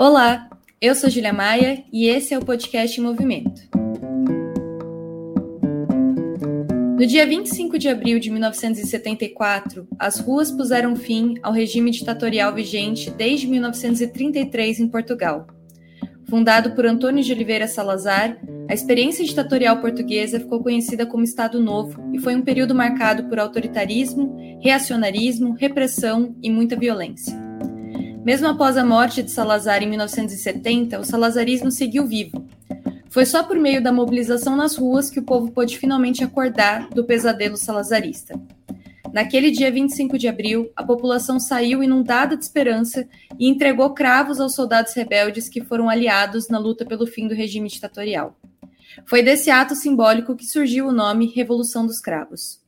Olá, eu sou Julia Maia e esse é o podcast Movimento. No dia 25 de abril de 1974, as ruas puseram fim ao regime ditatorial vigente desde 1933 em Portugal. Fundado por Antônio de Oliveira Salazar, a experiência ditatorial portuguesa ficou conhecida como Estado Novo e foi um período marcado por autoritarismo, reacionarismo, repressão e muita violência. Mesmo após a morte de Salazar em 1970, o salazarismo seguiu vivo. Foi só por meio da mobilização nas ruas que o povo pôde finalmente acordar do pesadelo salazarista. Naquele dia 25 de abril, a população saiu inundada de esperança e entregou cravos aos soldados rebeldes que foram aliados na luta pelo fim do regime ditatorial. Foi desse ato simbólico que surgiu o nome Revolução dos Cravos.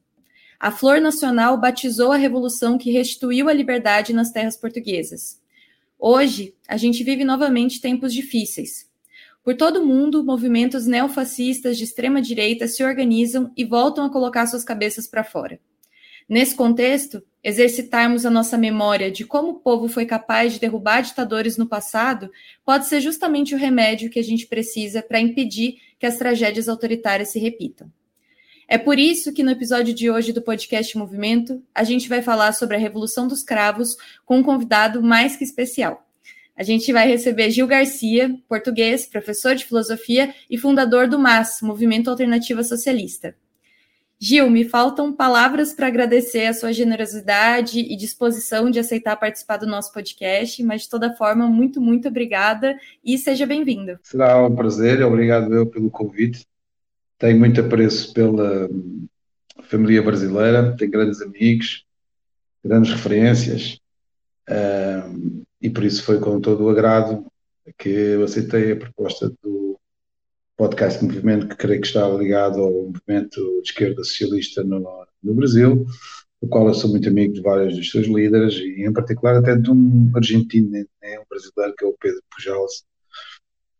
A Flor Nacional batizou a revolução que restituiu a liberdade nas terras portuguesas. Hoje, a gente vive novamente tempos difíceis. Por todo o mundo, movimentos neofascistas de extrema direita se organizam e voltam a colocar suas cabeças para fora. Nesse contexto, exercitarmos a nossa memória de como o povo foi capaz de derrubar ditadores no passado pode ser justamente o remédio que a gente precisa para impedir que as tragédias autoritárias se repitam. É por isso que no episódio de hoje do podcast Movimento, a gente vai falar sobre a Revolução dos Cravos com um convidado mais que especial. A gente vai receber Gil Garcia, português, professor de filosofia e fundador do MAS, Movimento Alternativa Socialista. Gil, me faltam palavras para agradecer a sua generosidade e disposição de aceitar participar do nosso podcast, mas de toda forma, muito, muito obrigada e seja bem-vindo. Será um prazer, obrigado eu pelo convite tenho muito apreço pela família brasileira, tenho grandes amigos, grandes referências, um, e por isso foi com todo o agrado que eu aceitei a proposta do podcast Movimento, que creio que está ligado ao movimento de esquerda socialista no, no Brasil, do qual eu sou muito amigo de vários dos seus líderes, e em particular até de um argentino, né, um brasileiro, que é o Pedro Pujals,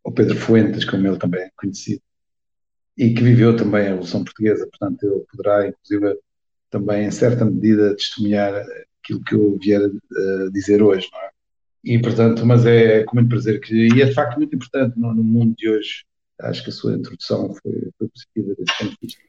ou Pedro Fuentes, como ele também é conhecido e que viveu também a Revolução Portuguesa, portanto ele poderá, inclusive, também em certa medida testemunhar aquilo que eu vier a dizer hoje, não é? E, portanto, mas é com muito prazer que, e é de facto muito importante no, no mundo de hoje, acho que a sua introdução foi, foi positiva desse ponto de vista.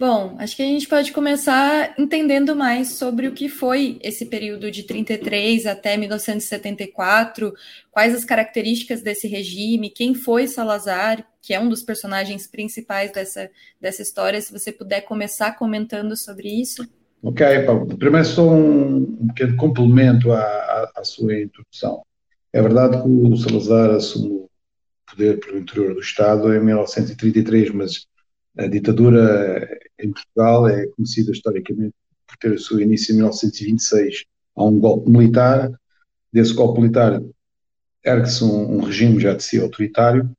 Bom, acho que a gente pode começar entendendo mais sobre o que foi esse período de 33 até 1974, quais as características desse regime, quem foi Salazar, que é um dos personagens principais dessa, dessa história. Se você puder começar comentando sobre isso. Ok, Paulo. Primeiro, só um, um pequeno complemento à, à, à, sua introdução. É verdade que o Salazar assumiu o poder pelo interior do Estado em 1933, mas a ditadura em Portugal é conhecida historicamente por ter o seu início em 1926. Há um golpe militar, desse golpe militar ergue-se um, um, regime já de si autoritário,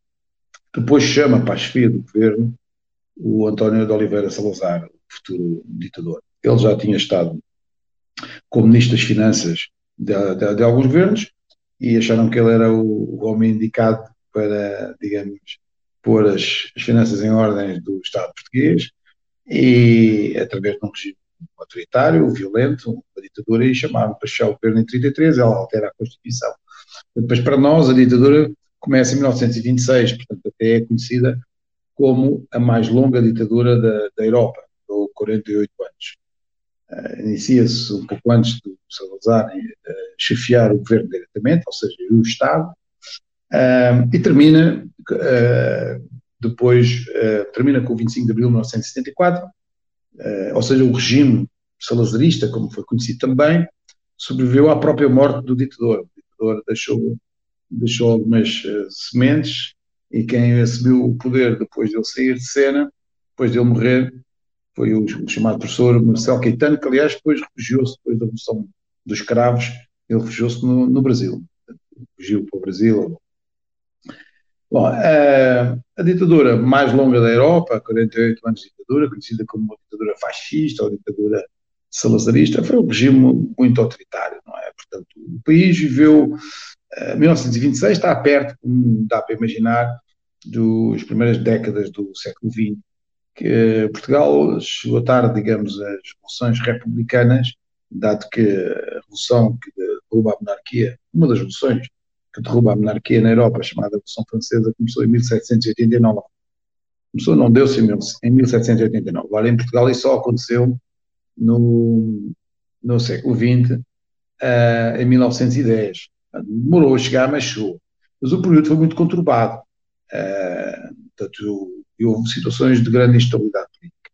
depois chama para a chefia do governo o António de Oliveira Salazar, o futuro ditador. Ele já tinha estado como ministro das Finanças de, de, de alguns governos e acharam que ele era o, o homem indicado para, digamos, pôr as, as finanças em ordem do Estado português e através de um regime autoritário, violento, uma ditadura, e chamaram para fechar o governo em 33, ela altera a Constituição. Depois, para nós, a ditadura começa em 1926, portanto, até é conhecida como a mais longa ditadura da, da Europa, ou 48 anos. Uh, Inicia-se um pouco antes do Salazar uh, chefiar o governo diretamente, ou seja, o Estado, uh, e termina uh, depois, uh, termina com o 25 de abril de 1974, ou seja, o regime salazarista, como foi conhecido também, sobreviveu à própria morte do ditador. O ditador deixou, deixou algumas sementes e quem assumiu o poder depois dele sair de cena, depois dele morrer, foi o, o chamado professor Marcelo Caetano, que aliás depois refugiou-se, depois da Revolução dos Escravos, ele refugiou-se no, no, Brasil. Fugiu para o Brasil, Bom, a, a, ditadura mais longa da Europa, 48 anos de ditadura, conhecida como uma ditadura fascista ou ditadura salazarista, foi um regime muito autoritário, não é? Portanto, o país viveu, uh, 1926 está perto, como dá para imaginar, das primeiras décadas do século XX, que Portugal chegou a digamos, as revoluções republicanas, dado que a revolução que derruba a monarquia, uma das revoluções que derruba a monarquia na Europa, chamada Revolução Francesa, começou em 1789. Começou, não deu-se em 1789. Agora, em Portugal, isso só aconteceu no, no século XX, uh, em 1910. Demorou a chegar, mas chegou. Mas o período foi muito conturbado. Uh, portanto, houve situações de grande instabilidade política.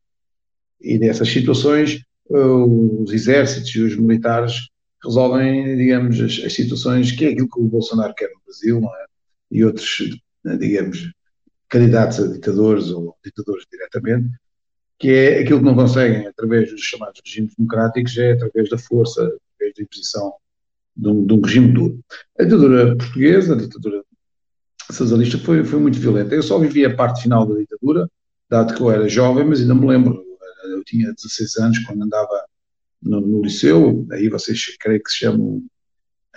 E nessas situações, os exércitos e os militares resolvem, digamos, as, as, situações que é aquilo que o Bolsonaro quer no Brasil, é? E outros, digamos, candidatos a ditadores ou ditadores diretamente, que é aquilo que não conseguem através dos chamados regimes democráticos, é através da força, através da imposição de um, de um regime duro. A ditadura portuguesa, a ditadura socialista, foi, foi muito violenta. Eu só vivi a parte final da ditadura, dado que eu era jovem, mas ainda me lembro, eu tinha 16 anos quando andava no, no liceu, aí vocês creio que se chamam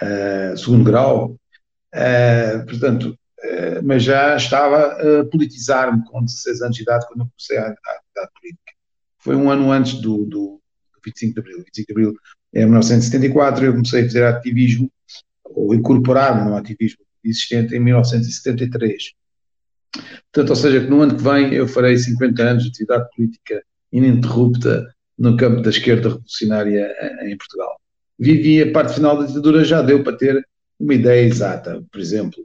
uh, segundo grau, uh, portanto, uh, mas já estava a politizar-me com 16 anos de idade quando eu comecei a, a atividade política. Foi um ano antes do, do 25 de Abril. 25 de Abril é 1974, eu comecei a fazer ativismo, ou incorporar-me no ativismo existente em 1973. Portanto, ou seja, que no ano que vem eu farei 50 anos de atividade política ininterrupta no campo da esquerda revolucionária em Portugal. Vivi a parte final da ditadura, já deu para ter uma ideia exata. Por exemplo,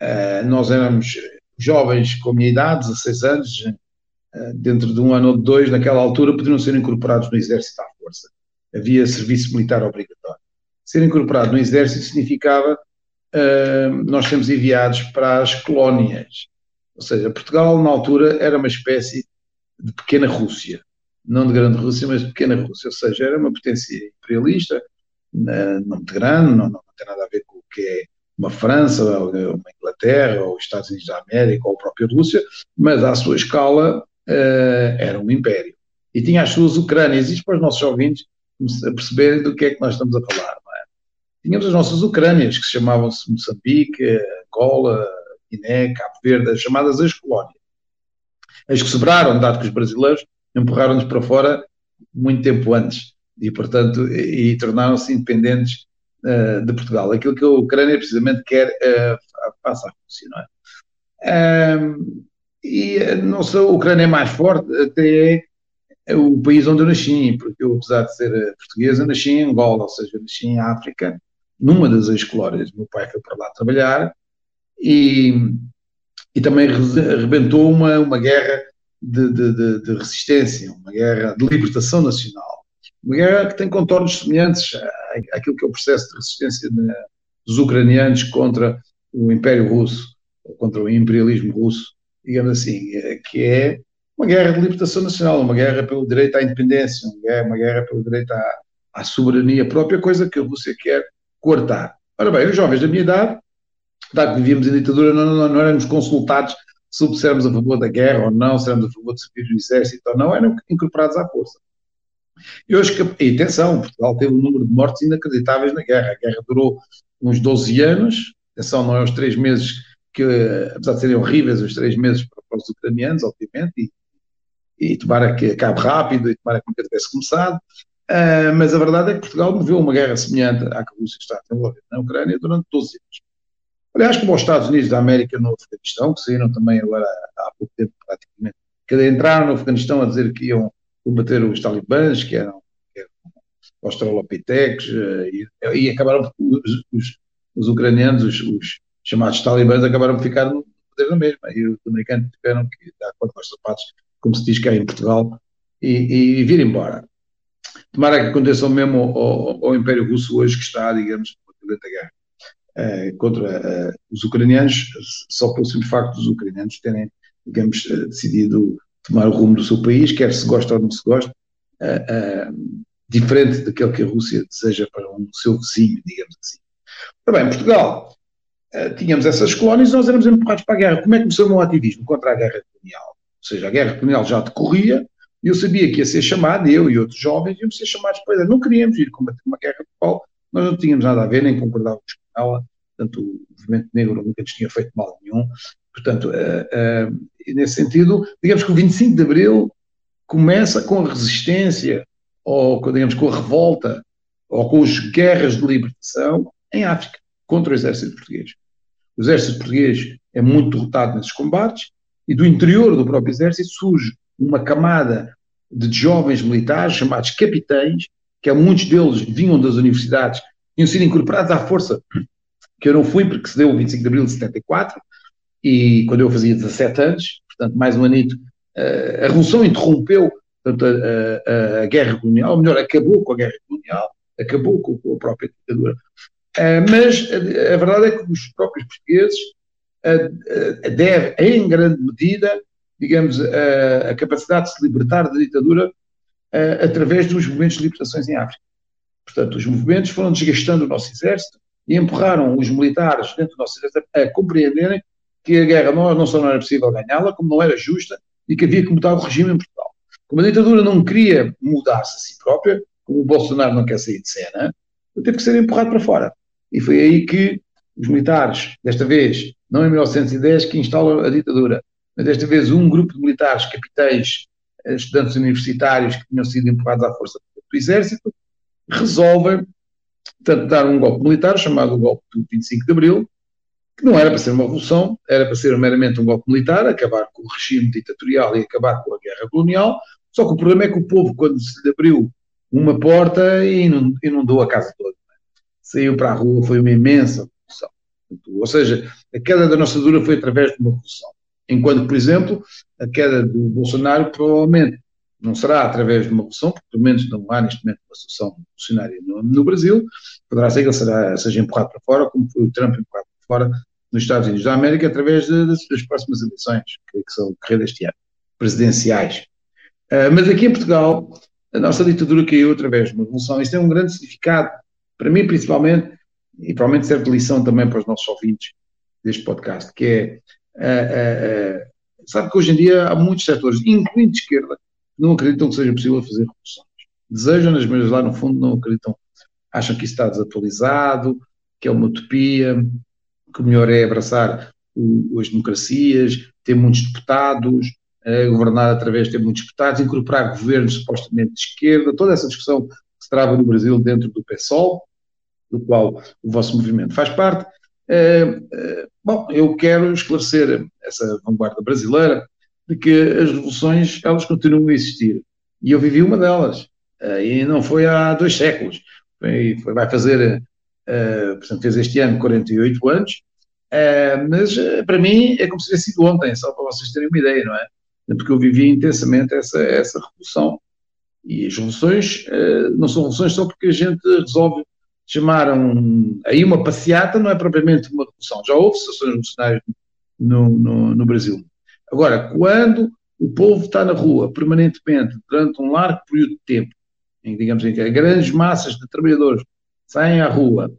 uh, nós éramos jovens com a minha idade, 16 anos, uh, dentro de um ano ou de dois, naquela altura, poderiam ser incorporados no exército à força. Havia serviço militar obrigatório. Ser incorporado no exército significava uh, nós sermos enviados para as colónias. Ou seja, Portugal, na altura, era uma espécie de pequena Rússia não de grande Rússia, mas de pequena Rússia, ou seja, era uma potência imperialista, não muito grande, não, não tem nada a ver com o que é uma França, ou uma Inglaterra, ou os Estados Unidos da América, ou a própria Rússia, mas à sua escala uh, era um império. E tinha as suas Ucrânias, isto para os nossos ouvintes perceberem do que é que nós estamos a falar. É? Tínhamos as nossas Ucrânias, que se chamavam-se Moçambique, Angola, Guiné, Cabo Verde, as chamadas as colónias. As que sobraram, dado que os brasileiros empurraram-nos para fora muito tempo antes e, portanto, e, e tornaram-se independentes uh, de Portugal. Aquilo que a Ucrânia precisamente quer uh, faça a não é? Um, e eh, não sei, a Ucrânia é mais forte, até é o país onde eu nasci, porque eu, apesar de ser portuguesa, nasci em Angola, ou seja, nasci em África, numa das ex-colónias. Meu pai foi para lá trabalhar e, e também rebentou uma, uma guerra de, de, de, resistência, uma guerra de libertação nacional, uma guerra que tem contornos semelhantes àquilo que é o processo de resistência dos ucranianos contra o Império Russo, contra o imperialismo russo, digamos assim, é, que é uma guerra de libertação nacional, uma guerra pelo direito à independência, uma guerra, uma guerra pelo direito à, à soberania própria, coisa que a Rússia quer cortar. Ora bem, os jovens da minha idade, dado que vivíamos em ditadura, não, não, não éramos consultados se éramos a favor da guerra ou não, se éramos a favor de servir no exército ou não, eram incorporados à força. E hoje, e atenção, Portugal teve um número de mortes inacreditáveis na guerra. A guerra durou uns 12 anos, atenção, não é os três meses que, apesar de serem horríveis, os três meses para os ucranianos, obviamente, e, e tomara que acabe rápido e tomara que nunca tivesse começado. Uh, mas a verdade é que Portugal moveu uma guerra semelhante à que a Rússia está a na Ucrânia durante 12 anos. Aliás, como os Estados Unidos da América no Afeganistão, que saíram também agora há pouco tempo praticamente, que entraram no Afeganistão a dizer que iam combater os talibãs, que eram, que eram australopitecs, eh, e, e acabaram, os, os, os ucranianos, os, os, chamados talibãs, acabaram por ficar no poder da mesma, e os americanos tiveram que dar conta aos sapatos, como se diz cá em Portugal, e, e, vir embora. Tomara que aconteça o mesmo ao, ao, ao Império Russo hoje, que está, digamos, durante a guerra. Eh, contra uh, os ucranianos, só pelo simples facto dos ucranianos terem, digamos, uh, decidido tomar o rumo do seu país, quer se gosta ou não se gosta, diferente daquele que a Rússia deseja para o seu vizinho, digamos assim. Ora bem, Portugal, tínhamos essas colónias e nós éramos empurrados para a guerra. Como é que começou o meu ativismo contra a guerra colonial? Ou seja, a guerra colonial já decorria, e eu sabia que ia ser chamado, eu e outros jovens iam ser chamados para. Não queríamos ir combater uma guerra qual nós não tínhamos nada a ver, nem concordávamos ela, portanto, o movimento negro nunca nos tinha feito mal nenhum. Portanto, uh, uh, nesse sentido, digamos que o 25 de Abril começa com a resistência, ou digamos com a revolta, ou com as guerras de libertação em África. contra o exército português. O exército português é muito derrotado nesses combates e do interior do próprio exército surge uma camada de jovens militares chamados capitães, que muitos deles vinham das universidades, tinham sido incorporados à força, que eu não fui porque se deu o 25 de abril de 74, e quando eu fazia 17 anos, portanto mais um anito, eh, a Revolução interrompeu portanto, a, a, a, guerra colonial, ou melhor, acabou com a guerra colonial, acabou com, a própria ditadura. Uh, mas a, a, verdade é que os próprios portugueses uh, devem, em grande medida, digamos, a, capacidade de se libertar da ditadura através dos movimentos de libertações em África. Portanto, os movimentos foram desgastando o nosso exército e empurraram os militares dentro do nosso exército a compreenderem que a guerra não, não só não era possível ganhá-la, como não era justa e que havia que mudar o regime em Portugal. Como a ditadura não queria mudar-se a si própria, como o Bolsonaro não quer sair de cena, teve que ser empurrado para fora. E foi aí que os militares, desta vez, não em 1910, que instalam a ditadura, mas desta vez um grupo de militares, capitães, eh, estudantes universitários que tinham sido empurrados à força do exército, resolvem, portanto, dar um golpe militar, chamado o golpe do 25 de Abril, que não era para ser uma revolução, era para ser meramente um golpe militar, acabar com o regime ditatorial e acabar com a guerra colonial, só que o problema é que o povo, quando se lhe abriu uma porta, inundou a casa toda. Saiu para a rua, foi uma imensa revolução. Ou seja, a queda da nossa dura foi através de uma revolução. Enquanto, por exemplo, a queda do Bolsonaro provavelmente não será através de uma revolução, porque pelo menos não há neste momento uma solução revolucionária no, no, Brasil, poderá ser que ele será, seja empurrado para fora, como foi o Trump empurrado para fora nos Estados Unidos da América, através de, das, das, próximas eleições, que, que são correr deste ano, presidenciais. Uh, mas aqui em Portugal, a nossa ditadura caiu através de uma revolução. Isto tem um grande significado, para mim principalmente, e provavelmente serve de lição também para os nossos ouvintes deste podcast, que é, uh, uh, sabe que hoje em dia há muitos setores, incluindo de esquerda, que não acreditam que seja possível fazer revoluções. Desejam-nas, mas lá no fundo não acreditam, acham que isso está desatualizado, que é uma utopia, que o melhor é abraçar o, as democracias, ter muitos deputados, uh, governar através de ter muitos deputados, incorporar governos supostamente de esquerda, toda essa discussão que se trava no Brasil dentro do PSOL, do qual o vosso movimento faz parte. Uh, uh, bom, eu quero esclarecer essa vanguarda brasileira de que as revoluções elas continuam a existir e eu vivi uma delas e não foi há dois séculos foi, foi vai fazer portanto fez este ano 48 anos mas para mim é como se tivesse sido ontem só para vocês terem uma ideia não é porque eu vivi intensamente essa, essa revolução. E as revoluções uh, não são revoluções só porque a gente resolve chamar um, aí uma passeata, não é propriamente uma revolução. Já houve situações revolucionárias no, no, no Brasil. Agora, quando o povo está na rua permanentemente, durante um largo período de tempo, em, digamos em que grandes massas de trabalhadores saem à rua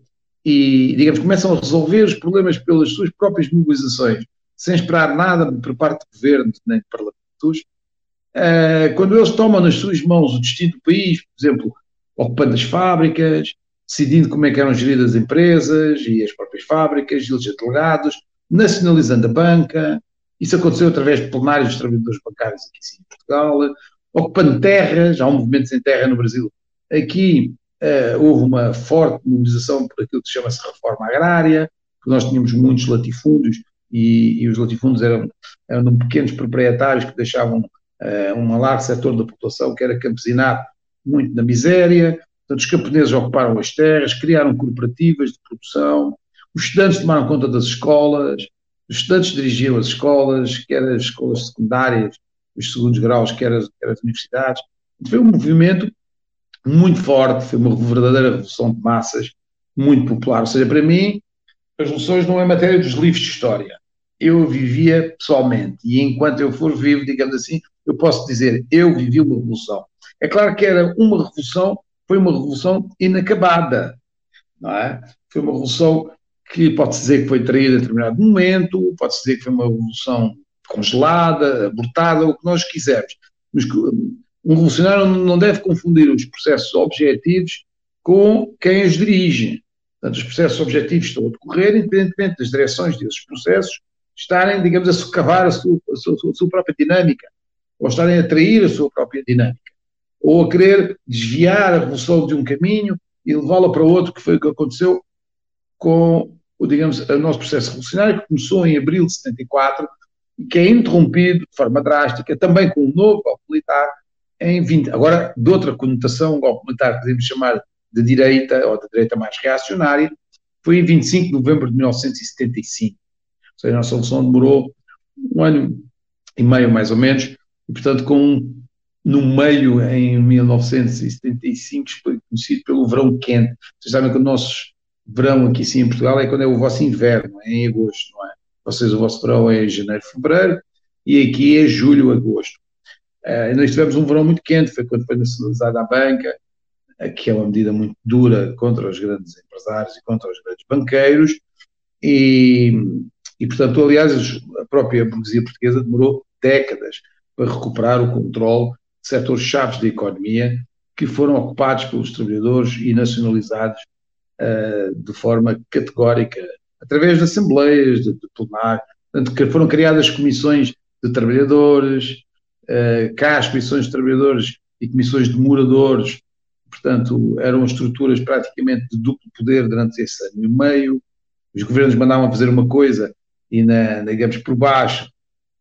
e, digamos, começam a resolver os problemas pelas suas próprias mobilizações, sem esperar nada por parte do governo nem do parlamento, uh, quando eles tomam nas suas mãos o destino do país, por exemplo, ocupando as fábricas, decidindo como é que eram geridas as empresas e as próprias fábricas, e os delegados, nacionalizando a banca, isso aconteceu através de plenários dos trabalhadores bancários aqui sim, em Portugal, ocupando terras, há um movimento sem terra no Brasil. Aqui uh, houve uma forte mobilização por aquilo que chama-se reforma agrária, porque nós tínhamos muitos latifúndios e, e os latifúndios eram, eram pequenos proprietários que deixavam uh, um largo setor da população que era campesinado muito na miséria. Portanto, os camponeses ocuparam as terras, criaram cooperativas de produção, os estudantes tomaram conta das escolas, os estudantes dirigiam as escolas, quer as escolas secundárias, os segundos graus, quer as, quer as universidades. Foi um movimento muito forte, foi uma verdadeira revolução de massas, muito popular. Ou seja, para mim, as revoluções não é matéria dos livros de história eu vivia pessoalmente. E enquanto eu for vivo, digamos assim, eu posso dizer, eu vivi uma revolução. É claro que era uma revolução, foi uma revolução inacabada, não é? Foi uma revolução que pode-se dizer que foi traída em determinado momento, pode-se dizer que foi uma revolução congelada, abortada, o que nós quisermos. Mas um revolucionário não deve confundir os processos objetivos com quem os dirige. Portanto, os processos objetivos estão a decorrer, independentemente das direções desses processos, estarem, digamos, a socavar a sua, a sua, a sua própria dinâmica, ou estarem a atrair a sua própria dinâmica, ou a querer desviar a revolução de um caminho e levá-la para outro, que foi o que aconteceu com o, digamos, o nosso processo revolucionário, que começou em abril de 74, e que é interrompido de forma drástica, também com um novo golpe militar, em 20. Agora, de outra conotação, um golpe militar, podemos chamar de direita, ou de direita mais reacionária, foi em 25 de novembro de 1975. Ou seja, a nossa solução demorou um ano e meio, mais ou menos, e, portanto, com no meio, em 1975, foi conhecido pelo verão quente. Vocês sabem que o nosso verão aqui sim em Portugal é quando é o vosso inverno, é em agosto, não é? Vocês, o vosso verão é em janeiro, fevereiro, e aqui é julho, agosto. Uh, nós tivemos um verão muito quente, foi quando foi nacionalizada a banca, uh, que é uma medida muito dura contra os grandes empresários e contra os grandes banqueiros, e, e portanto, aliás, a própria burguesia portuguesa demorou décadas para recuperar o controle de setores chaves da economia que foram ocupados pelos trabalhadores e nacionalizados de forma categórica, através de assembleias, de, de plenário, portanto, que foram criadas comissões de trabalhadores, uh, cá as comissões de trabalhadores e comissões de moradores, portanto, eram estruturas praticamente de duplo poder durante esse ano e meio, os governos mandavam fazer uma coisa e, na, digamos, por baixo,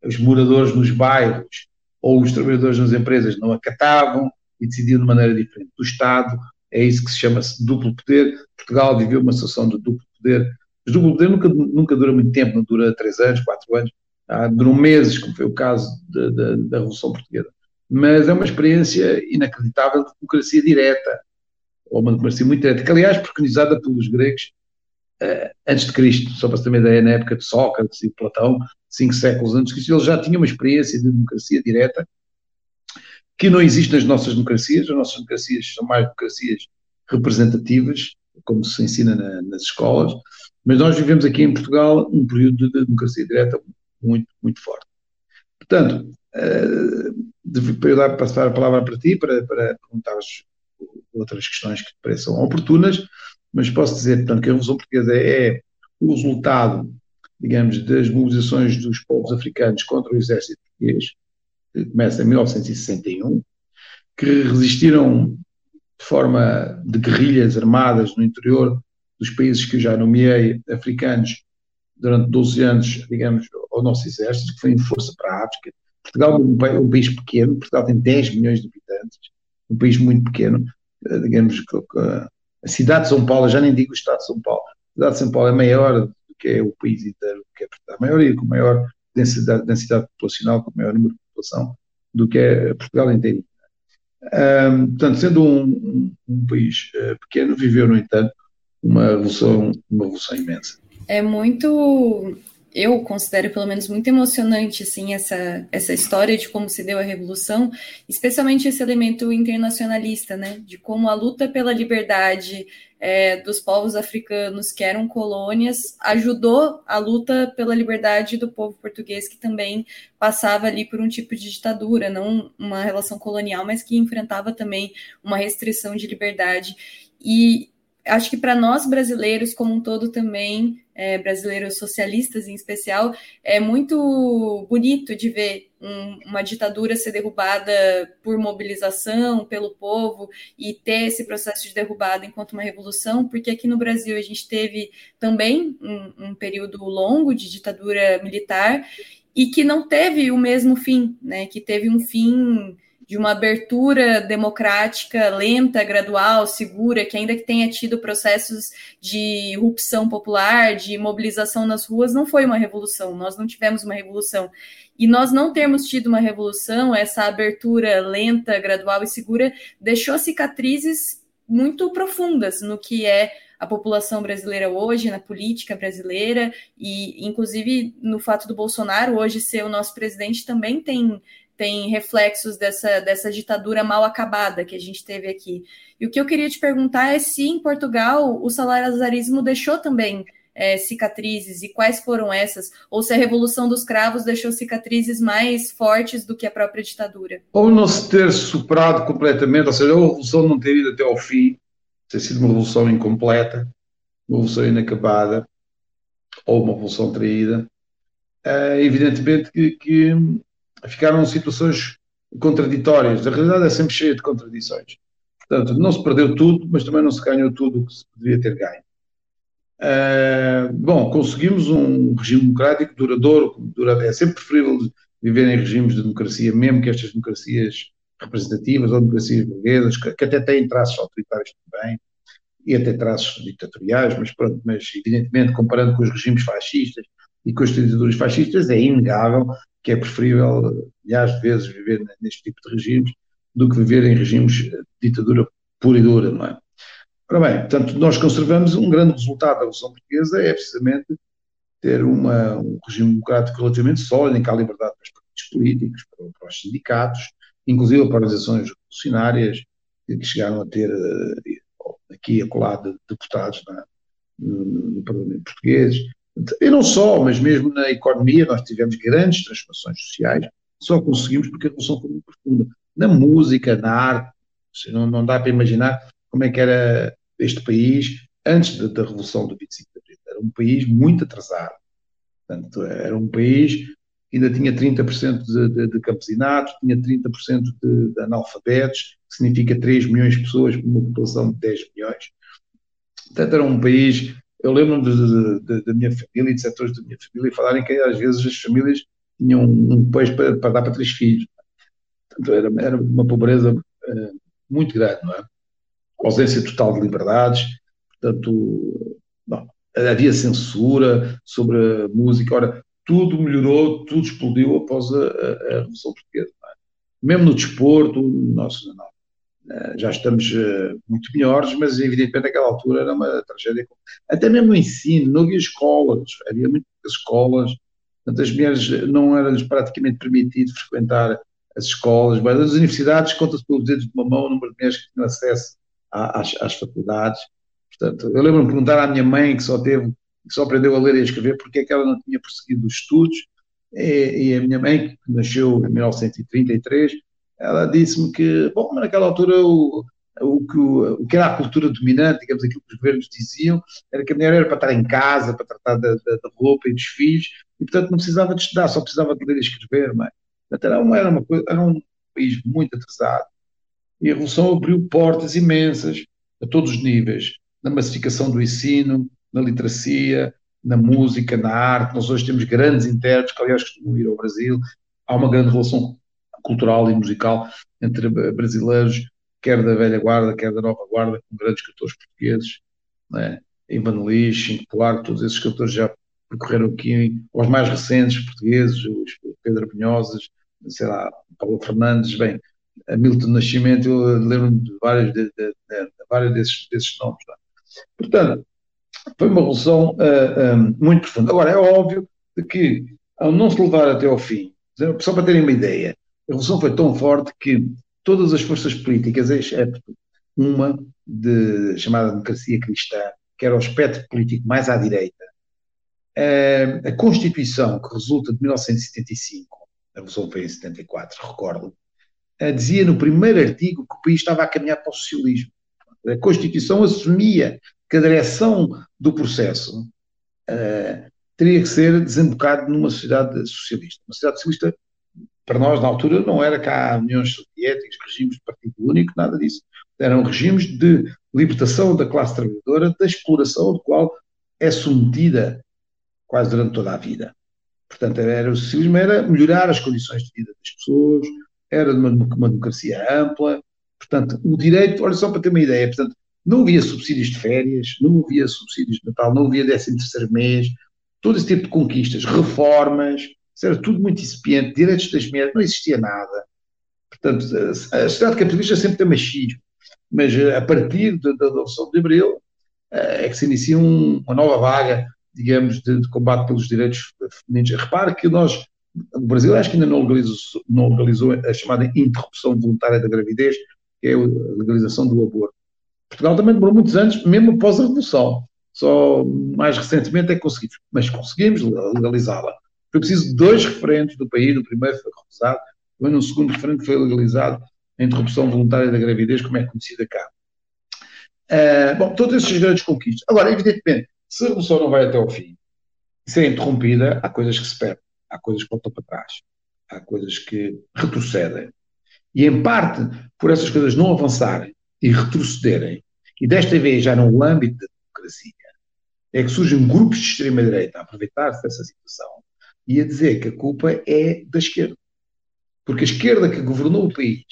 os moradores nos bairros ou os trabalhadores nas empresas não acatavam e decidiam de maneira diferente. Do Estado. É isso que se chama -se duplo poder. Portugal viveu uma situação de duplo poder. Mas duplo poder nunca, nunca dura muito tempo, não dura três anos, quatro anos, ah, duram meses, como foi o caso da Revolução Portuguesa. Mas é uma experiência inacreditável de democracia direta, ou uma democracia muito direta, que aliás preconizada pelos gregos uh, antes de Cristo, só para se ter uma ideia, na época de Sócrates e Platão, cinco séculos antes de Cristo, ele já tinha uma experiência de democracia direta que não existe nas nossas democracias. As nossas democracias são mais democracias representativas, como se ensina na, nas escolas, mas nós vivemos aqui em Portugal um período de democracia direta muito, muito forte. Portanto, uh, para eu dar, passar a palavra para ti, para, para perguntar-vos outras questões que te pareçam oportunas, mas posso dizer, portanto, que a Revolução Portuguesa é o resultado, digamos, das mobilizações dos povos africanos contra o exército português, que começa em 1961, que resistiram de forma de guerrilhas armadas no interior dos países que eu já nomeei, africanos, durante 12 anos, digamos, ao nosso exército, que foi em força para a África. Portugal é um país pequeno, Portugal tem 10 milhões de habitantes, um país muito pequeno, eh, digamos, a cidade de São Paulo, já nem digo o estado de São Paulo, a cidade de São Paulo é maior do que é o país inteiro, que é Portugal, maior e com maior densidade, densidade populacional, com maior número população do que é Portugal inteiro. Um, portanto, sendo um, um, país uh, pequeno, viveu, no entanto, uma revolução, uma revolução imensa. É muito eu considero pelo menos muito emocionante assim essa, essa história de como se deu a revolução, especialmente esse elemento internacionalista, né, de como a luta pela liberdade é, dos povos africanos que eram colônias ajudou a luta pela liberdade do povo português que também passava ali por um tipo de ditadura, não uma relação colonial, mas que enfrentava também uma restrição de liberdade. E acho que para nós brasileiros como um todo também, é, brasileiros socialistas em especial, é muito bonito de ver um, uma ditadura ser derrubada por mobilização pelo povo e ter esse processo de derrubada enquanto uma revolução, porque aqui no Brasil a gente teve também um, um período longo de ditadura militar e que não teve o mesmo fim, né? Que teve um fim de uma abertura democrática lenta, gradual, segura, que ainda que tenha tido processos de irrupção popular, de mobilização nas ruas, não foi uma revolução. Nós não tivemos uma revolução. E nós não termos tido uma revolução, essa abertura lenta, gradual e segura, deixou cicatrizes muito profundas no que é a população brasileira hoje, na política brasileira, e inclusive no fato do Bolsonaro hoje ser o nosso presidente também tem tem reflexos dessa, dessa ditadura mal acabada que a gente teve aqui. E o que eu queria te perguntar é se em Portugal o salarazarismo deixou também é, cicatrizes e quais foram essas, ou se a Revolução dos Cravos deixou cicatrizes mais fortes do que a própria ditadura. Ou não se ter superado completamente, ou seja, ou a Revolução não ter ido até ao fim, ter sido uma Revolução incompleta, uma Revolução inacabada, ou uma Revolução traída, é, evidentemente que, que ficaram situações contraditórias. A realidade é sempre cheia de contradições. Portanto, não se perdeu tudo, mas também não se ganhou tudo o que se poderia ter ganho. Uh, bom, conseguimos um regime democrático duradouro, dura, é sempre preferível viver em regimes de democracia, mesmo que estas democracias representativas ou democracias burguesas, que, que, até têm traços autoritários também, e até traços ditatoriais, mas pronto, mas evidentemente comparando com os regimes fascistas e com as ditaduras fascistas, é inegável que é preferível, milhares de vezes, viver neste tipo de regimes do que viver em regimes de ditadura pura e dura, não é? Ora bem, portanto, nós conservamos um grande resultado da Revolução Portuguesa, é precisamente ter uma, um regime democrático relativamente sólido, em que há liberdade para os partidos políticos, para, para os sindicatos, inclusive para organizações revolucionárias, que chegaram a ter eh, aqui a colar de deputados na, no, no, Parlamento português. E não só, mas mesmo na economia nós tivemos grandes transformações sociais, só conseguimos porque a revolução foi muito profunda. Na música, na arte, não, não dá para imaginar como é que era este país antes da, da Revolução do 25 de Abril. Era um país muito atrasado. Portanto, era um país que ainda tinha 30% de, de, de campesinatos, tinha 30% de, de analfabetos, que significa 3 milhões de pessoas com uma população de 10 milhões. Portanto, era um país. Eu lembro-me da minha família e de setores da minha família falarem que às vezes as famílias tinham um peixe para, para dar para três filhos. Portanto, era, era uma pobreza uh, muito grande, não é? ausência total de liberdades, portanto, não, havia censura sobre a música, ora, tudo melhorou, tudo explodiu após a, a, a Revolução Portuguesa. É? Mesmo no desporto, não, já estamos eh, muito melhores, mas evidentemente naquela altura era uma tragédia. Até mesmo no ensino, não havia escolas, havia muitas escolas, portanto as mulheres não era-lhes praticamente permitido frequentar as escolas, mas as universidades conta-se pelos dedos de uma mão o número de mulheres que tinham acesso às, às faculdades. Portanto, eu lembro-me de perguntar à minha mãe, que só teve, que só aprendeu a ler e a escrever, porque é que ela não tinha prosseguido os estudos, e, e a minha mãe, que nasceu em 1933, ela disse-me que, bom, naquela altura o, o, que, o, que era a cultura dominante, digamos, aquilo que os governos diziam, era que a mulher era para estar em casa, para tratar da, da, da roupa e dos filhos, e portanto não precisava de estudar, só precisava de ler e escrever, mãe. Portanto, era, uma, era, uma coisa, era um país muito atrasado. E a Revolução abriu portas imensas a todos os níveis, na massificação do ensino, na literacia, na música, na arte. Nós hoje temos grandes intérpretes que, aliás, costumam ir ao Brasil. Há uma grande relação cultural e musical entre brasileiros, quer da velha guarda, quer da nova guarda, com grandes cantores portugueses, né? Ivan Lis, Chico todos esses cantores já percorreram aqui, os mais recentes portugueses, os Pedro Pinhosas, sei lá, Paulo Fernandes, bem, Milton Nascimento, eu lembro-me de vários, de, de, de, vários desses, desses nomes. Tá? Portanto, foi uma revolução uh, ah, um, ah, muito profunda. Agora, é óbvio que, ao não se levar até ao fim, só para terem uma ideia, a revolução foi tão forte que todas as forças políticas, exceto uma de, chamada democracia cristã, que era o espectro político mais à direita, uh, a Constituição que resulta de 1975, a revolução foi em 74, recordo, dizia no primeiro artigo que o país estava a caminhar para o socialismo. A Constituição assumia que a direção do processo uh, teria que ser desembocado numa sociedade socialista. Uma sociedade socialista, para nós, na altura, não era cá uniões soviéticas, regimes de partido único, nada disso. Eram regimes de libertação da classe trabalhadora, da exploração do qual é submetida quase durante toda a vida. Portanto, era, o socialismo era melhorar as condições de vida das pessoas, era uma, uma democracia ampla, portanto, o direito, olha só para ter uma ideia, portanto, não havia subsídios de férias, não havia subsídios de Natal, não havia 13 terceiro mês, todo esse tipo de conquistas, reformas, isso era tudo muito incipiente, direitos das mulheres, não existia nada. Portanto, a sociedade capitalista sempre tem machismo, mas eh, a partir da adoção de Abril eh, é que se inicia um, uma nova vaga, digamos, de, de combate pelos direitos femininos. Repare que nós o Brasil acho que ainda não legalizou, não legalizou a chamada interrupção voluntária da gravidez, que é a legalização do aborto. Portugal também demorou muitos anos, mesmo após a Revolução. Só mais recentemente é que conseguimos, mas conseguimos legalizá-la. Foi preciso dois referentes do país, o primeiro foi recusado, foi no segundo referente foi legalizado a interrupção voluntária da gravidez, como é conhecida cá. Uh, bom, todas essas grandes conquistas. Agora, evidentemente, se a Revolução não vai até ao fim, se é interrompida, há coisas que se perdem há coisas que voltam para trás, há coisas que retrocedem. E em parte, por essas coisas não avançarem e retrocederem, e desta vez já no âmbito da democracia, é que surgem grupos de extrema-direita a aproveitar-se dessa situação e a dizer que a culpa é da esquerda. Porque a esquerda que governou o país,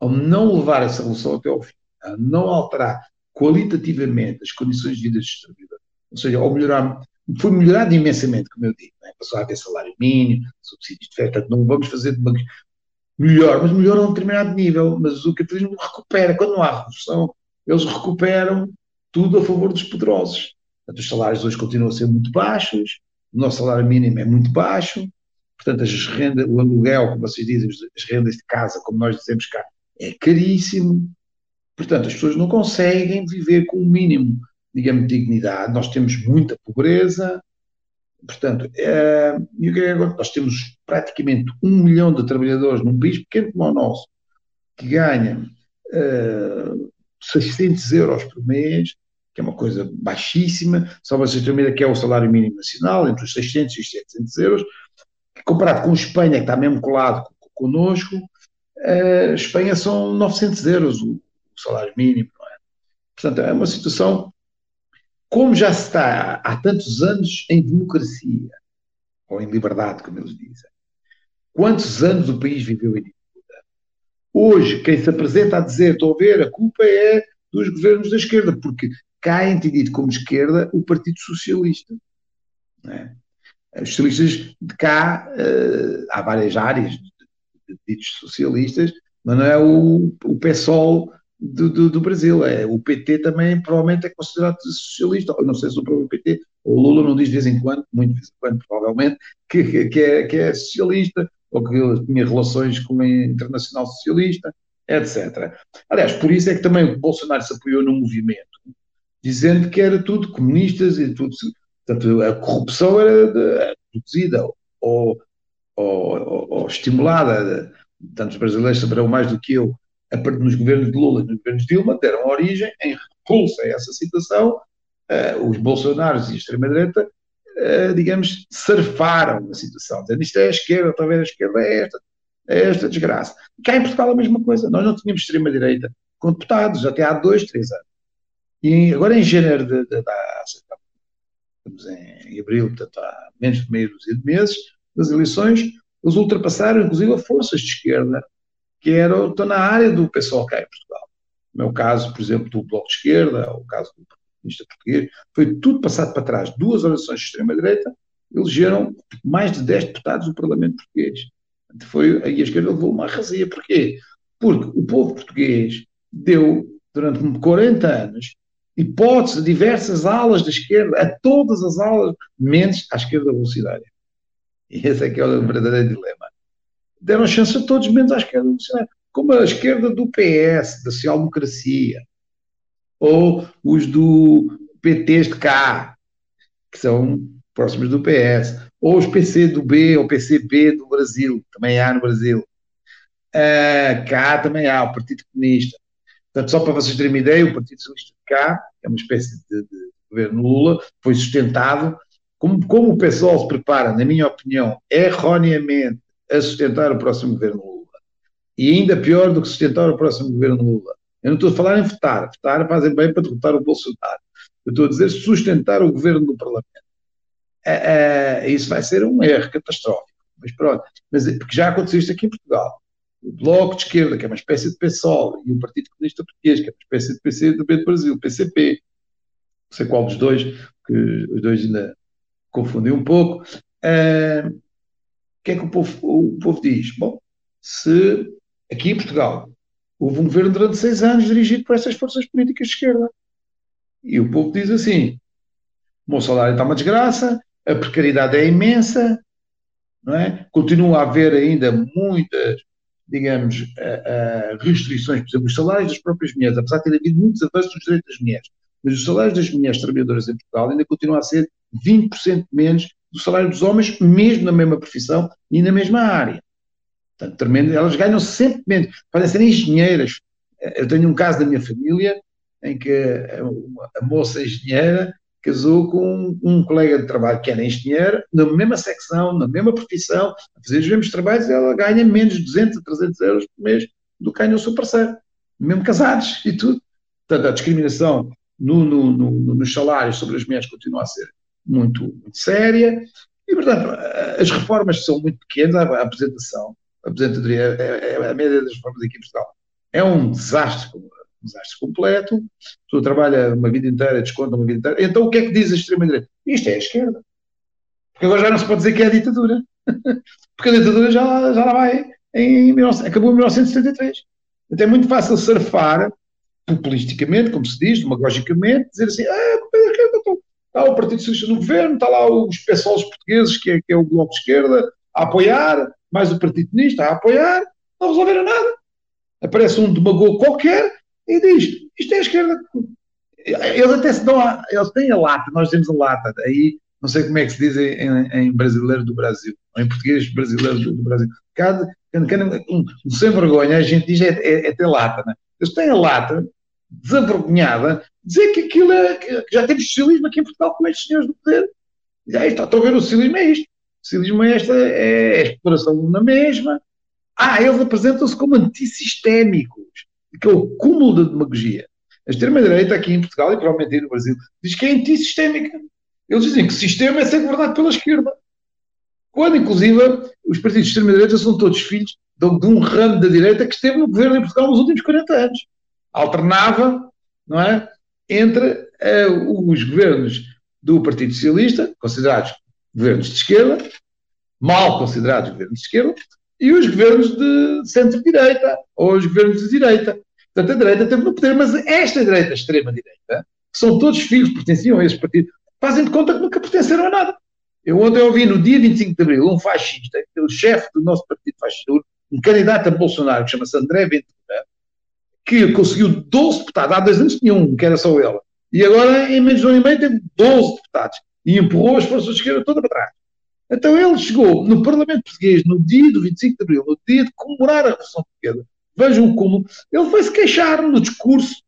ao não levar essa revolução até ao fim, a não alterar qualitativamente as condições de vida dos trabalhadores, ou seja, ao melhorar, foi melhorado imensamente, como eu digo, é? passou a haver salário mínimo, subsídios de festa, não vamos fazer de uma... melhor, mas melhor a um determinado nível, mas o capitalismo recupera, quando não há revolução, eles recuperam tudo a favor dos poderosos. Portanto, os salários hoje continuam a ser muito baixos, o nosso salário mínimo é muito baixo, portanto, as rendas, o aluguel, como vocês dizem, as rendas de casa, como nós dizemos cá, é caríssimo. Portanto, as pessoas não conseguem viver com o mínimo, digamos, de dignidade. Nós temos muita pobreza. Portanto, é, é agora? Nós temos praticamente um milhão de trabalhadores num país pequeno como o nosso, que ganha é, 600 euros por mês, que é uma coisa baixíssima, só vocês terem uma ideia que é o salário mínimo nacional, entre os 600 e os 700 euros, comparado com Espanha, que está mesmo colado connosco, a Espanha são 900 euros o, salário mínimo, não é? Portanto, é uma situação, como já se está há tantos anos em democracia, ou em liberdade, como eles dizem, quantos anos o país viveu em ditadura? Hoje, quem se apresenta a dizer, estou a ver, a culpa é dos governos da esquerda, porque cá é entendido como esquerda o Partido Socialista. É? Os socialistas de cá, uh, há várias áreas de ditos socialistas, mas não é o, o PSOL do, do, do, Brasil. É, o PT também provavelmente é considerado socialista. Eu não sei se o próprio PT, o Lula não diz de vez em quando, muito de vez em quando provavelmente, que, que, é, que é socialista, ou que tinha relações com a Internacional Socialista, etc. Aliás, por isso é que também o Bolsonaro se apoiou no movimento dizendo que era tudo comunistas e tudo. Portanto, a corrupção era produzida ou, ou, ou, estimulada, tantos brasileiros saberão mais do que eu, a partir dos governos de Lula e dos governos de Dilma, deram origem, em repulsa a essa situação, uh, os bolsonaros e a extrema-direita, uh, digamos, surfaram a situação, dizendo isto é a esquerda, talvez a esquerda é esta, é esta desgraça. Cá em Portugal a mesma coisa, nós não tínhamos extrema-direita com deputados até há dois, três anos. E agora em janeiro de, de, de, estamos em abril, portanto há menos de meio de meses das eleições, eles ultrapassaram inclusive a forças de esquerda que eram, estão na área do cá em Portugal. No meu caso, por exemplo, do Bloco de Esquerda, o caso do Partido Português, foi tudo passado para trás. Duas eleições de extrema-direita elegeram mais de 10 deputados do Parlamento Português. Foi, aí a esquerda levou uma arrasia. Porquê? Porque o povo português deu, durante 40 anos, hipótese de diversas alas da esquerda, a todas as alas, menos à esquerda velocidade. E esse é que é o verdadeiro dilema. Deram chance a todos, menos à esquerda velocidade. Como a esquerda do PS, da social-democracia, ou os do PTs de cá, que são próximos do PS, ou os PC do B ou PCB do Brasil, também há no Brasil. Uh, cá também há o Partido Comunista. Portanto, só para vocês terem uma ideia, o Partido Socialista de cá, é uma espécie de, de governo Lula, foi sustentado, como, como o pessoal se prepara, na minha opinião, erroneamente a sustentar o próximo governo Lula. E ainda pior do que sustentar o próximo governo Lula. Eu não estou a falar em votar. Votar fazem bem para derrotar o Bolsonaro. Eu estou a dizer sustentar o governo do Parlamento. É, é, isso vai ser um erro catastrófico. Mas pronto. Mas, porque já aconteceu isto aqui em Portugal o Bloco de Esquerda, que é uma espécie de PSOL, e o Partido Comunista Português, que é uma espécie de PCB do Brasil, PCP, não sei qual dos dois, que os dois ainda confundem um pouco. Uh, o que é que o povo, o povo diz? Bom, se aqui em Portugal houve um governo durante seis anos dirigido por essas forças políticas de esquerda, e o povo diz assim: o meu salário está uma desgraça, a precariedade é imensa, não é? Continua a haver ainda muitas digamos, uh, uh, restrições, por exemplo, os salários das próprias mulheres, apesar de ter havido muitos avanços dos direitos das mulheres, mas os salários das mulheres trabalhadoras em Portugal ainda continuam a ser 20% menos do salário dos homens, mesmo na mesma profissão e na mesma área. Portanto, tremendo, elas ganham sempre menos, podem ser engenheiras. Eu tenho um caso da minha família em que a, a moça engenheira casou com um colega de trabalho que era engenheiro, na mesma secção, na mesma profissão, a fazer os mesmos trabalhos, ela ganha menos de 200 a 300 euros por mês do que ganha o seu parceiro, mesmo casados e tudo. Portanto, a discriminação no, no, no, nos salários sobre as mulheres continua a ser muito, muito séria. E, portanto, as reformas são muito pequenas, a apresentação, a apresentadoria, é, é, é, a média das reformas aqui em Portugal é um desastre, desastre completo. A pessoa trabalha uma vida inteira, desconta uma vida inteira. Então, o que é que diz a extrema-direita? Isto é a esquerda. Porque agora já não se pode dizer que é a ditadura. Porque a ditadura já, já lá vai. Em, acabou em 1973. Então é muito fácil surfar populisticamente, como se diz, demagogicamente, dizer assim, ah, então, está o Partido Socialista no governo, está lá os pessoals portugueses, que é, que é o Bloco de Esquerda, a apoiar, mais o Partido Comunista a apoiar, não resolveram nada. Aparece um demagogo qualquer e diz, isto é a esquerda. Eles até se dão, a, eles têm a lata, nós temos a lata, aí não sei como é que se diz em, em brasileiro do Brasil, ou em português brasileiro do, do Brasil. Cada, cada, um, um sem vergonha, a gente diz é, é, é ter lata, né? Eles têm a lata desavergonhada, dizer que aquilo é, que já temos socialismo aqui em Portugal com estes senhores do poder. Já está, estão a ver o socialismo é isto. O socialismo é esta, é a exploração na mesma. Ah, eles apresentam-se como antissistémicos, que é o cúmulo da demagogia. A extrema-direita aqui em Portugal e provavelmente aí no Brasil diz que é antissistémica. Eles dizem que o sistema é ser governado pela esquerda. Quando, inclusive, os partidos de extrema-direita são todos filhos de, um ramo da direita que esteve no governo em Portugal nos últimos 40 anos alternava, não é? Entre uh, os governos do Partido Socialista, considerados governos de esquerda, mal considerados governos de esquerda, e os governos de centro-direita, ou os governos de direita. Portanto, a direita teve no poder, mas esta direita, extrema-direita, que são todos filhos pertenciam a esse partido, fazem de conta que nunca pertenceram a nada. Eu ontem ouvi no dia 25 de Abril um fascista, o chefe do nosso partido fascista, um candidato a Bolsonaro, que chama-se André Ventura, que conseguiu 12 deputados, há dois anos tinha um, que era só ela, e agora em menos de um ano e meio tem 12 deputados, e empurrou as forças de esquerda toda para trás. Então ele chegou no Parlamento Português no dia do 25 de Abril, no dia de comemorar a Revolução Portuguesa, vejam como, ele foi-se queixar no discurso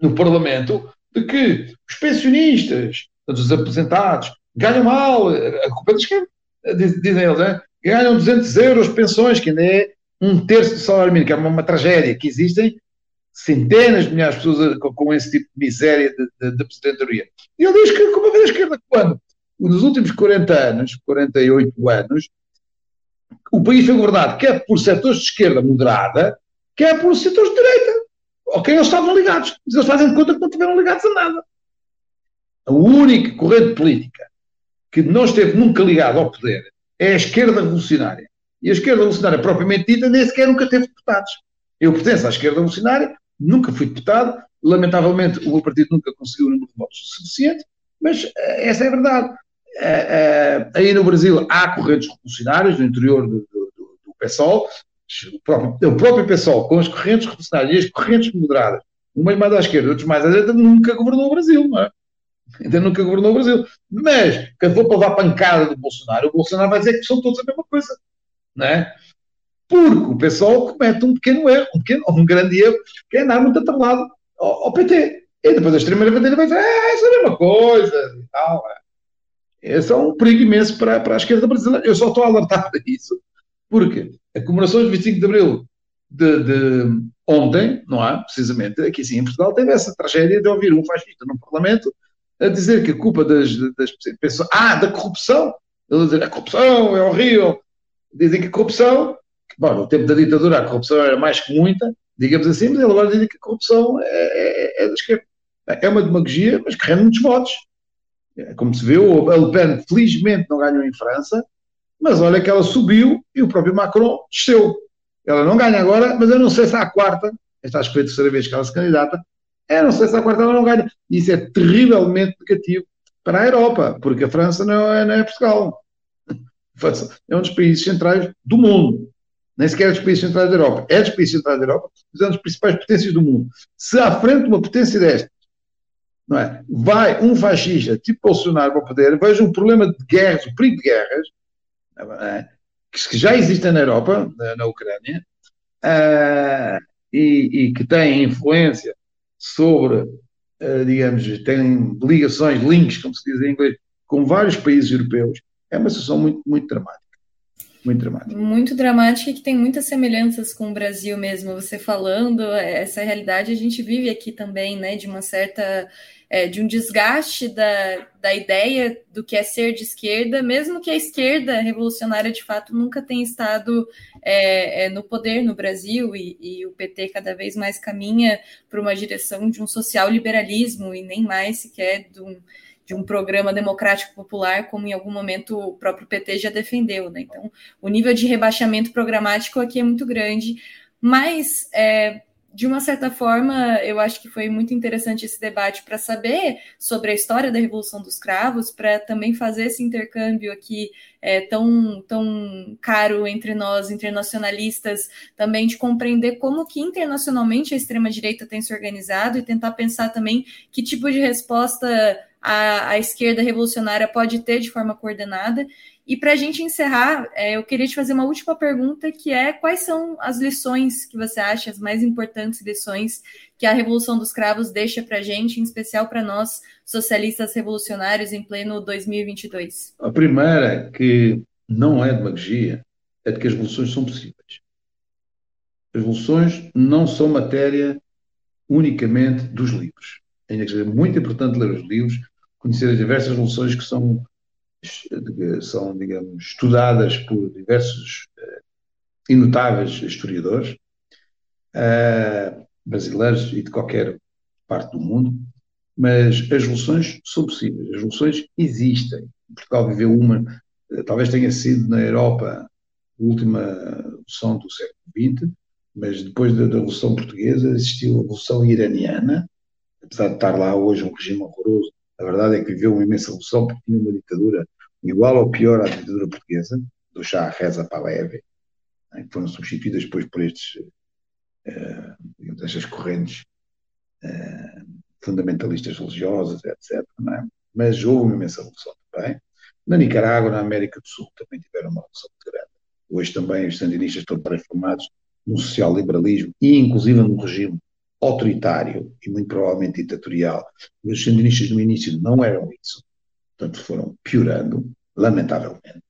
no Parlamento de que os pensionistas, os aposentados, ganham mal, a culpa é da esquerda, dizem eles, né? ganham 200 euros pensões, que ainda é um terço do salário mínimo, que é uma, uma tragédia, que existem centenas de milhares de pessoas com, com esse tipo de miséria de, de, de aposentadoria. E ele diz que, como a esquerda, quando? Nos últimos 40 anos, 48 anos, o país foi governado quer por setores de esquerda moderada, quer por setores de direita. Ok, eles estavam ligados. Mas eles fazem de conta que não estiveram ligados a nada. A única corrente política que não esteve nunca ligada ao poder é a esquerda revolucionária. E a esquerda revolucionária propriamente dita nem sequer nunca teve deputados. Eu pertenço à esquerda revolucionária, nunca fui deputado, lamentavelmente o meu partido nunca conseguiu o número de votos suficiente, mas uh, essa é a verdade. Uh, uh, aí no Brasil há correntes revolucionárias no interior do, do, do, do PSOL, o próprio, o próprio PSOL, com as correntes revolucionárias e as correntes moderadas, umas mais à esquerda, outras mais à direita, nunca governou o Brasil, não é? Ainda nunca governou o Brasil. Mas, quando for para levar pancada do Bolsonaro, o Bolsonaro vai dizer que são todos a mesma coisa, não é? porque o pessoal comete um pequeno erro, um, pequeno, um grande erro, que é andar muito atrelado ao, ao PT. E depois a extrema-direita vai dizer, é, isso é a mesma coisa e tal. É. Esse é um perigo imenso para, para a esquerda brasileira. Eu só estou a alertar isso, porque a comemoração de 25 de Abril de, de ontem, não é? Precisamente, aqui sim em Portugal, teve essa tragédia de ouvir um fascista no Parlamento a dizer que a culpa das, das pessoas. Ah, da corrupção! Ele dizer a corrupção é horrível. Dizem que a corrupção Bom, no tempo da ditadura a corrupção era mais que muita, digamos assim, mas ele agora diz que a corrupção é, é, é da esquerda. É uma demagogia, mas que rende muitos votos. É, como se vê, a Le Pen felizmente não ganhou em França, mas olha que ela subiu e o próprio Macron desceu. Ela não ganha agora, mas eu não sei se a quarta, esta acho que a terceira vez que ela se candidata, eu não sei se a quarta ela não ganha. Isso é terrivelmente negativo para a Europa, porque a França não é, não é Portugal. É um dos países centrais do mundo nem sequer é dos países centrais da Europa, é dos países centrais da Europa, mas é das principais potências do mundo. Se à frente uma potência destas, não é? vai um fascista tipo Bolsonaro para o poder, veja um problema de guerras, o perigo de guerras? Que já existem na Europa, na, Ucrânia, uh, e, que têm influência sobre, digamos, têm ligações, links, como se diz em inglês, com vários países europeus, é uma situação muito, muito dramática. Muito dramática. Muito dramática e que tem muitas semelhanças com o Brasil mesmo. Você falando, essa realidade a gente vive aqui também, né? De uma certa. É, de um desgaste da, da ideia do que é ser de esquerda, mesmo que a esquerda revolucionária de fato nunca tenha estado é, é, no poder no Brasil e, e, o PT cada vez mais caminha para uma direção de um social liberalismo e nem mais sequer de um de um programa democrático popular, como em algum momento o próprio PT já defendeu. Né? Então, o nível de rebaixamento programático aqui é muito grande, mas é, de uma certa forma, eu acho que foi muito interessante esse debate para saber sobre a história da Revolução dos Cravos, para também fazer esse intercâmbio aqui é, tão, tão caro entre nós, internacionalistas, também de compreender como que internacionalmente a extrema-direita tem se organizado e tentar pensar também que tipo de resposta a, a esquerda revolucionária pode ter de forma coordenada. E para a gente encerrar, é, eu queria te fazer uma última pergunta, que é quais são as lições que você acha, as mais importantes lições que a Revolução dos Cravos deixa para a gente, em especial para nós, socialistas revolucionários, em pleno 2022? A primeira, que não é demagogia, é de que as revoluções são possíveis. As revoluções não são matéria unicamente dos livros. Ainda que seja muito importante ler os livros, conhecer as diversas revoluções que são, são digamos, estudadas por diversos uh, e notáveis historiadores uh, brasileiros e de qualquer parte do mundo, mas as revoluções são possíveis, as revoluções existem. Portugal viveu uma, uh, talvez tenha sido na Europa a última revolução do século XX, mas depois da, da Revolução Portuguesa existiu a Revolução Iraniana, apesar de estar lá hoje um regime horroroso, a verdade é que viveu uma imensa revolução porque tinha uma ditadura igual ou pior à ditadura portuguesa, do Shah Reza Pahlavi, né, que foram substituídas depois por estes, uh, estas correntes uh, fundamentalistas religiosas, etc. É? Mas houve uma imensa revolução também. Na Nicarágua, na América do Sul, também tiveram uma revolução muito grande. Hoje também os sandinistas estão transformados no social-liberalismo e, inclusive, no regime autoritário e muito provavelmente ditatorial. Os sandinistas no início não eram isso, portanto foram piorando, lamentavelmente,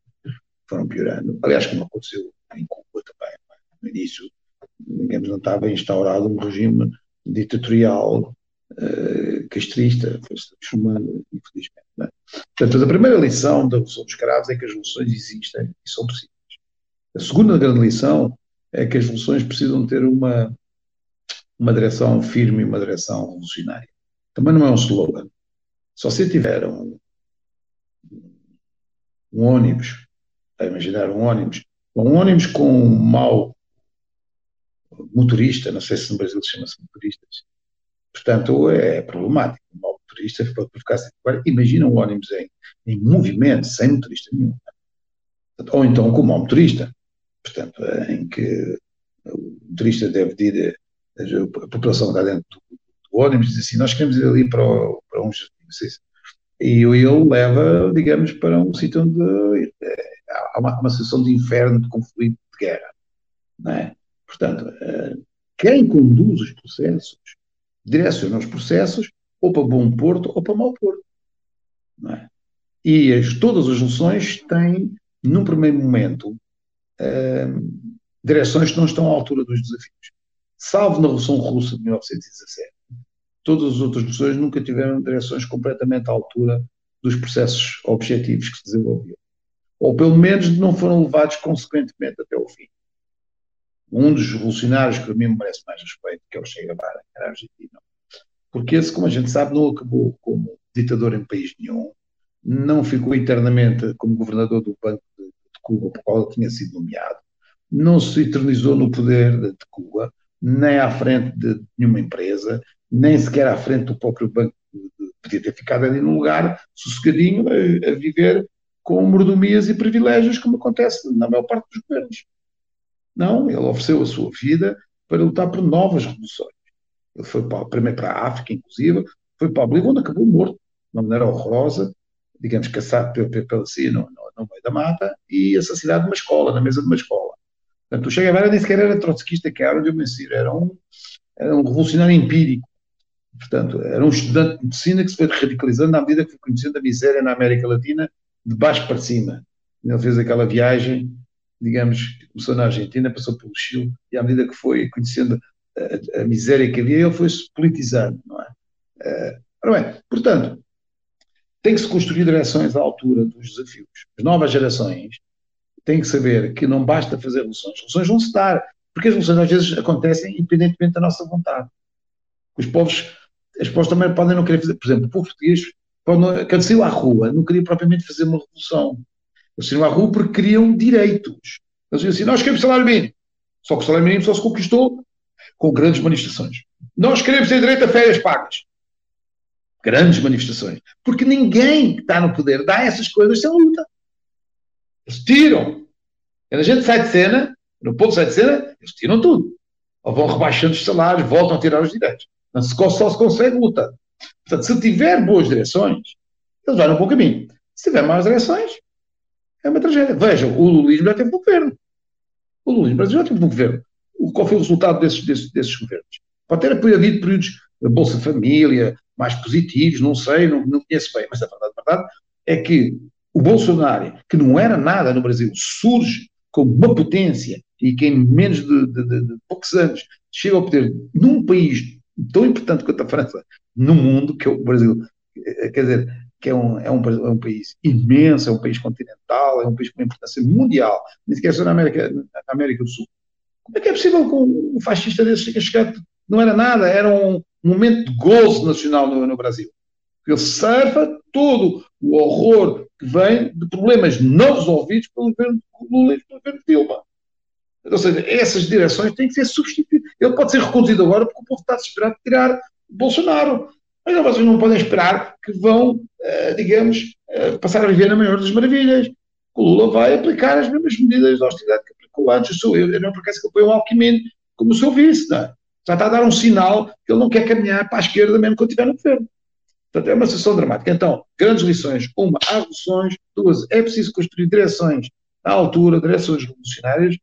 foram piorando. Aliás, como aconteceu em Cuba também, é? no início, digamos, não estava instaurado um regime ditatorial uh, castrista, foi-se transformando, infelizmente. É? Portanto, a primeira lição da Revolução dos Escravos é que as revoluções existem e são possíveis. A segunda grande lição é que as revoluções precisam ter uma uma direção firme e uma direção revolucionária. Também não é um slogan. Se você tiver um, um ônibus, a imaginar um ônibus, um ônibus com um mau motorista, não sei se no Brasil chama-se motoristas, portanto é problemático. Um mau motorista pode sem agora. Imagina um ônibus em, em movimento, sem motorista nenhum. Ou então com um mau motorista, portanto, em que o motorista deve ir a população está dentro do, ônibus diz assim, nós queremos ir ali para, o, para um jardim, e ele leva, digamos, para um sítio onde é, há uma, uma situação de inferno, de conflito, de guerra. Não é? Portanto, eh, quem conduz os processos direciona os processos ou para bom porto ou para mau porto. Não é? E as, todas as soluções têm, num primeiro momento, eh, direções que não estão à altura dos desafios salvo na Revolução Russa de 1917, todas as outras revoluções nunca tiveram direções completamente à altura dos processos objetivos que se desenvolviam. Ou pelo menos não foram levados consequentemente até o fim. Um dos revolucionários que a mim me merece mais respeito, que é o Che Guevara, era argentino. Porque esse, como a gente sabe, não acabou como ditador em país nenhum, não ficou eternamente como governador do Banco de, Cuba, por qual ele tinha sido nomeado, não se eternizou no poder de, de Cuba, nem à frente de nenhuma empresa, nem sequer à frente do próprio banco. Podia ter ficado ali num lugar sossegadinho a, a viver com mordomias e privilégios, como acontece na maior parte dos governos. Não, ele ofereceu a sua vida para lutar por novas revoluções. Ele foi para, primeiro para a África, inclusive, foi para a Bolívia, onde acabou morto, de uma maneira horrorosa, digamos, caçado pelo, assim, no, no, no meio da mata, e assassinado numa escola, na mesa de uma escola. Portanto, o Che Guevara nem sequer era trotskista, que era de Messir, era um, era um revolucionário empírico. Portanto, era um estudante de medicina que se foi radicalizando à medida que foi conhecendo a miséria na América Latina, de baixo para cima. Ele fez aquela viagem digamos, começou na Argentina, passou pelo Chile, e à medida que foi conhecendo a, a miséria que havia, ele foi-se politizando, não é? Uh, ora bem, portanto, tem que se construir direções à altura dos desafios. As novas gerações têm que saber que não basta fazer revoluções, as revoluções vão se dar, porque as revoluções às vezes acontecem independentemente da nossa vontade. Os povos, as povos também podem não querer fazer, por exemplo, o povo português, quando, quando saiu à rua, não queria propriamente fazer uma revolução. Eles saíram à rua porque queriam direitos. Eles diziam assim, nós queremos salário mínimo. Só que o salário mínimo só se conquistou com grandes manifestações. Nós queremos ter direito a férias pagas. Grandes manifestações. Porque ninguém que está no poder dá essas coisas sem luta. Eles tiram. Quando a gente sai de cena, no ponto sai de cena, eles tiram tudo. Ou vão rebaixando os salários, voltam a tirar os direitos. Não se, só se consegue luta. Portanto, se tiver boas direções, eles vão no bom caminho. Se tiver más direções, é uma tragédia. Vejam, o lulismo já teve um governo. O lulismo já teve um governo. Qual foi o resultado desses, desses, desses governos? Pode ter havido períodos Bolsa Família, mais positivos, não sei, não, não conheço bem, mas a verdade, a verdade é que o Bolsonaro, que não era nada no Brasil, surge como uma potência e que em menos de, de, de, de poucos anos chega ao poder num país tão importante quanto a França no mundo, que é o Brasil, eh, quer dizer, que é um, é um, é um país imenso, é um país continental, é um país com importância mundial, nem sequer só na América, na América do Sul. Como é que é possível que um fascista desse chegue? Não era nada, era um momento de gozo nacional no, no Brasil. Ele surfa todo o horror que vem de problemas não resolvidos pelo governo Lula e pelo governo Dilma. Ou seja, essas direções têm que ser substituídas. Ele pode ser reconduzido agora porque o povo está desesperado de tirar Bolsonaro. Mas vocês não podem esperar que vão, uh, digamos, uh, passar a viver na maior das maravilhas. O Lula vai aplicar as mesmas medidas de austeridade que aplicou antes. Eu, eu, eu não por acaso que apoio o Alckmin como seu vice, não é? Já está a dar um sinal que ele não quer caminhar para a esquerda mesmo quando estiver no governo. Portanto, é uma situação dramática. Então, grandes lições. Uma, há revoluções. Duas, é preciso construir direções à altura, direções revolucionárias,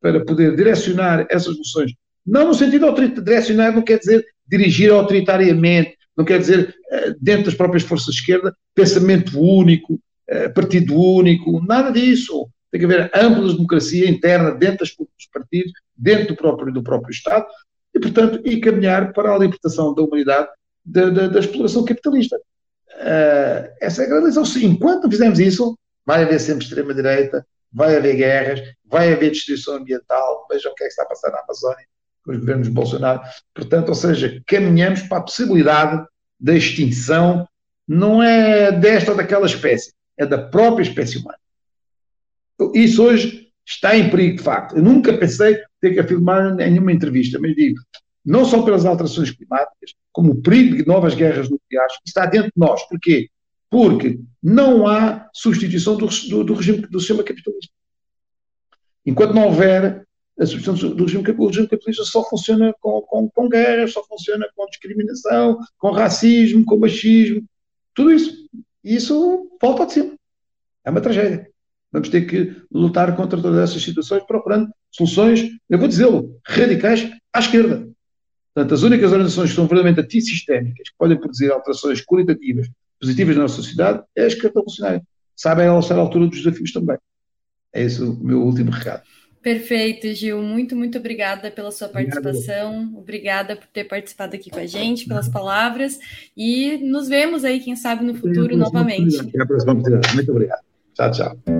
para poder direcionar essas revoluções. Não no sentido autoritário. Direcionar não quer dizer dirigir autoritariamente, não quer dizer eh, dentro das próprias forças de esquerda, pensamento único, eh, partido único, nada disso. Tem que haver ampla democracia interna dentro dos partidos, dentro do próprio, do próprio Estado, e, portanto, e caminhar para a libertação da humanidade da, da, da exploração capitalista. Uh, essa é a grande lição. Enquanto fizermos isso, vai haver sempre extrema-direita, vai haver guerras, vai haver destruição ambiental. Vejam o que é que está a passar na Amazónia com os governos de Bolsonaro. Portanto, ou seja, caminhamos para a possibilidade da extinção, não é desta ou daquela espécie, é da própria espécie humana. Isso hoje está em perigo, de facto. Eu nunca pensei ter que afirmar em nenhuma entrevista, mas digo, não só pelas alterações climáticas, como o perigo de novas guerras nucleares, está dentro de nós. Porquê? Porque não há substituição do, do, do regime do sistema capitalista. Enquanto não houver a substituição do regime, o regime capitalista só funciona com, com, com guerras, só funciona com discriminação, com racismo, com machismo, tudo isso. Isso volta de cima. É uma tragédia. Vamos ter que lutar contra todas essas situações, procurando soluções, eu vou dizê-lo, radicais à esquerda. Portanto, as únicas organizações que são verdadeiramente antissistémicas, que podem produzir alterações qualitativas positivas na nossa sociedade, é a esquerda revolucionária. Sabem ela estar à altura dos desafios também. É esse o meu último recado. Perfeito, Gil. Muito, muito obrigada pela sua participação. Obrigado. Obrigada por ter participado aqui com a gente, pelas palavras. E nos vemos aí, quem sabe, no futuro novamente. Até a próxima oportunidade. Muito obrigado. Tchau, tchau.